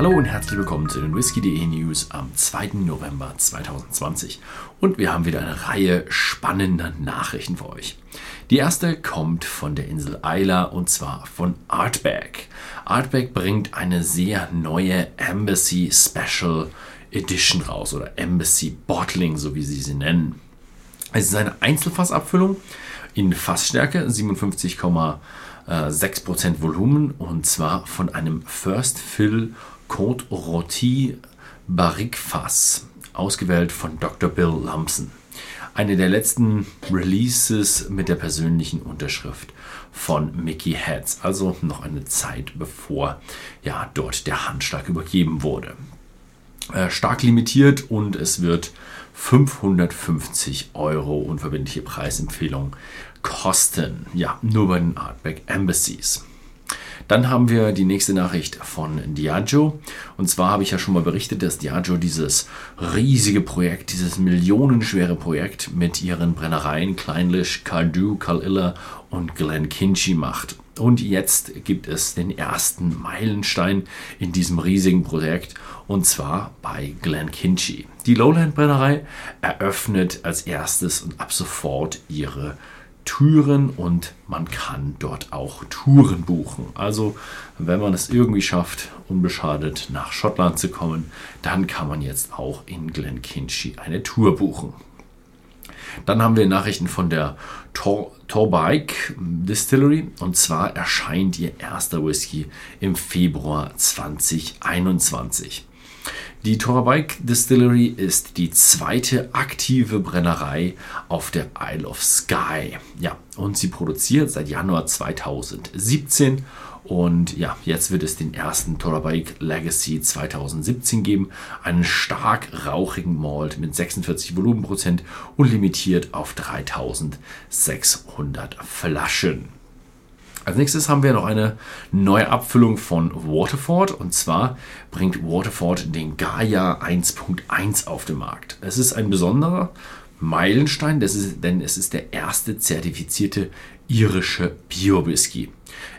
Hallo und herzlich willkommen zu den Whisky.de News am 2. November 2020. Und wir haben wieder eine Reihe spannender Nachrichten für euch. Die erste kommt von der Insel Isla und zwar von Artback. Artback bringt eine sehr neue Embassy Special Edition raus oder Embassy Bottling, so wie sie sie nennen. Es ist eine Einzelfassabfüllung in Fassstärke 57,6% Volumen und zwar von einem First Fill Côte Rôti Barrique Fass, ausgewählt von Dr. Bill Lumpson. Eine der letzten Releases mit der persönlichen Unterschrift von Mickey Heads, also noch eine Zeit bevor ja dort der Handschlag übergeben wurde. Äh, stark limitiert und es wird 550 Euro unverbindliche Preisempfehlung kosten. Ja, nur bei den Artback Embassies. Dann haben wir die nächste Nachricht von Diageo. Und zwar habe ich ja schon mal berichtet, dass Diageo dieses riesige Projekt, dieses millionenschwere Projekt mit ihren Brennereien Kleinlich, Cardew, Calilla und Glenkinchie macht. Und jetzt gibt es den ersten Meilenstein in diesem riesigen Projekt und zwar bei Glenkinchie. Die Lowland Brennerei eröffnet als erstes und ab sofort ihre Türen und man kann dort auch Touren buchen. Also wenn man es irgendwie schafft, unbeschadet nach Schottland zu kommen, dann kann man jetzt auch in Glenkinchie eine Tour buchen. Dann haben wir Nachrichten von der Tor Torbike Distillery und zwar erscheint ihr erster Whisky im Februar 2021. Die Torabike Distillery ist die zweite aktive Brennerei auf der Isle of Skye. Ja, und sie produziert seit Januar 2017 und ja, jetzt wird es den ersten Torabike Legacy 2017 geben. Einen stark rauchigen Malt mit 46 Volumenprozent und limitiert auf 3600 Flaschen. Als nächstes haben wir noch eine neue Abfüllung von Waterford und zwar bringt Waterford den Gaia 1.1 auf den Markt. Es ist ein besonderer Meilenstein, ist, denn es ist der erste zertifizierte irische Bio-Whisky.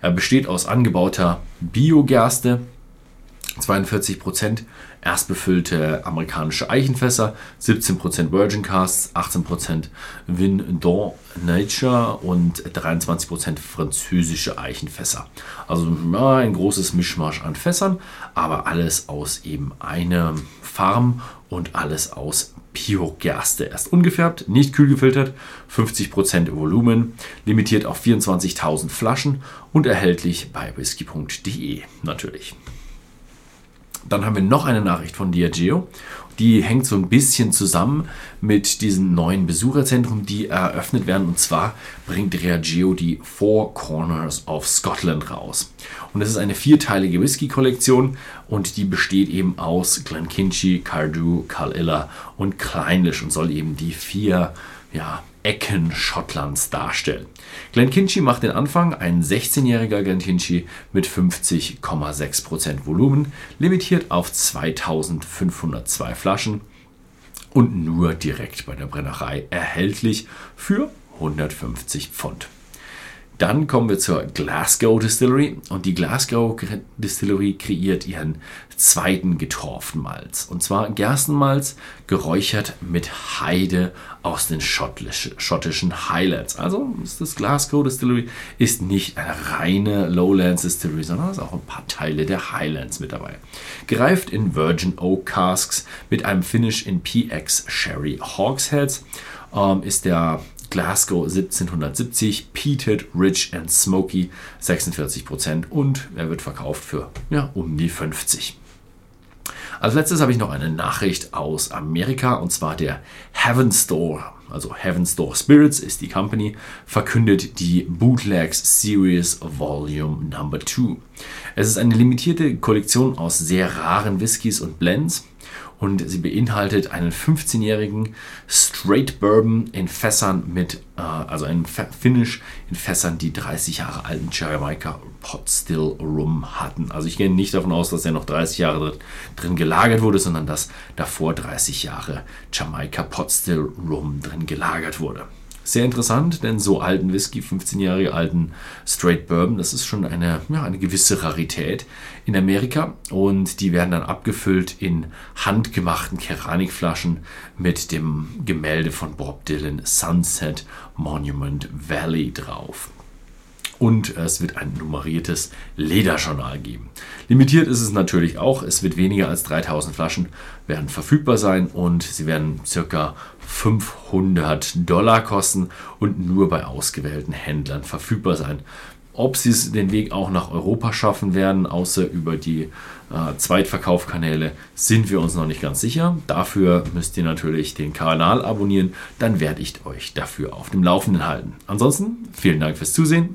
Er besteht aus angebauter Biogerste, 42% erstbefüllte amerikanische Eichenfässer, 17% Virgin Casts, 18% Vin d'Or Nature und 23% französische Eichenfässer. Also ja, ein großes Mischmasch an Fässern, aber alles aus eben einer Farm und alles aus Biogerste. Erst ungefärbt, nicht kühl gefiltert, 50% Volumen, limitiert auf 24.000 Flaschen und erhältlich bei whisky.de natürlich. Dann haben wir noch eine Nachricht von Diageo. Die hängt so ein bisschen zusammen mit diesen neuen Besucherzentren, die eröffnet werden. Und zwar bringt Diageo die Four Corners of Scotland raus. Und es ist eine vierteilige Whisky-Kollektion und die besteht eben aus Glenkinchie, Cardew, Carlilla und Kleinlish und soll eben die vier ja, Ecken Schottlands darstellen. Glenkinchie macht den Anfang, ein 16-jähriger Glenkinchie mit 50,6% Volumen, limitiert auf 2502 Flaschen und nur direkt bei der Brennerei erhältlich für 150 Pfund. Dann kommen wir zur Glasgow Distillery und die Glasgow Distillery kreiert ihren zweiten getorften Malz. Und zwar Gerstenmalz geräuchert mit Heide aus den schottischen Highlands. Also ist das Glasgow Distillery ist nicht eine reine Lowlands Distillery, sondern ist auch ein paar Teile der Highlands mit dabei. Gereift in Virgin Oak Casks mit einem Finish in PX Sherry Hogsheads ähm, ist der Glasgow 1770, Peated, Rich and Smoky 46% und er wird verkauft für ja, um die 50. Als letztes habe ich noch eine Nachricht aus Amerika und zwar der Heaven Store, also Heaven Store Spirits ist die Company, verkündet die Bootlegs Series Volume Number 2. Es ist eine limitierte Kollektion aus sehr raren Whiskys und Blends und sie beinhaltet einen 15-jährigen Straight Bourbon in Fässern mit, äh, also einen Finish in Fässern, die 30 Jahre alten Jamaika Pot Still Rum hatten. Also ich gehe nicht davon aus, dass er noch 30 Jahre drin gelagert wurde, sondern dass davor 30 Jahre Jamaika Pot Still Rum drin gelagert wurde. Sehr interessant, denn so alten Whisky, 15-jährige alten Straight Bourbon, das ist schon eine, ja, eine gewisse Rarität in Amerika. Und die werden dann abgefüllt in handgemachten Keramikflaschen mit dem Gemälde von Bob Dylan Sunset Monument Valley drauf und es wird ein nummeriertes Lederjournal geben. Limitiert ist es natürlich auch. Es wird weniger als 3000 Flaschen werden verfügbar sein und sie werden circa 500 Dollar kosten und nur bei ausgewählten Händlern verfügbar sein. Ob sie es den Weg auch nach Europa schaffen werden, außer über die äh, Zweitverkaufkanäle, sind wir uns noch nicht ganz sicher. Dafür müsst ihr natürlich den Kanal abonnieren, dann werde ich euch dafür auf dem Laufenden halten. Ansonsten vielen Dank fürs Zusehen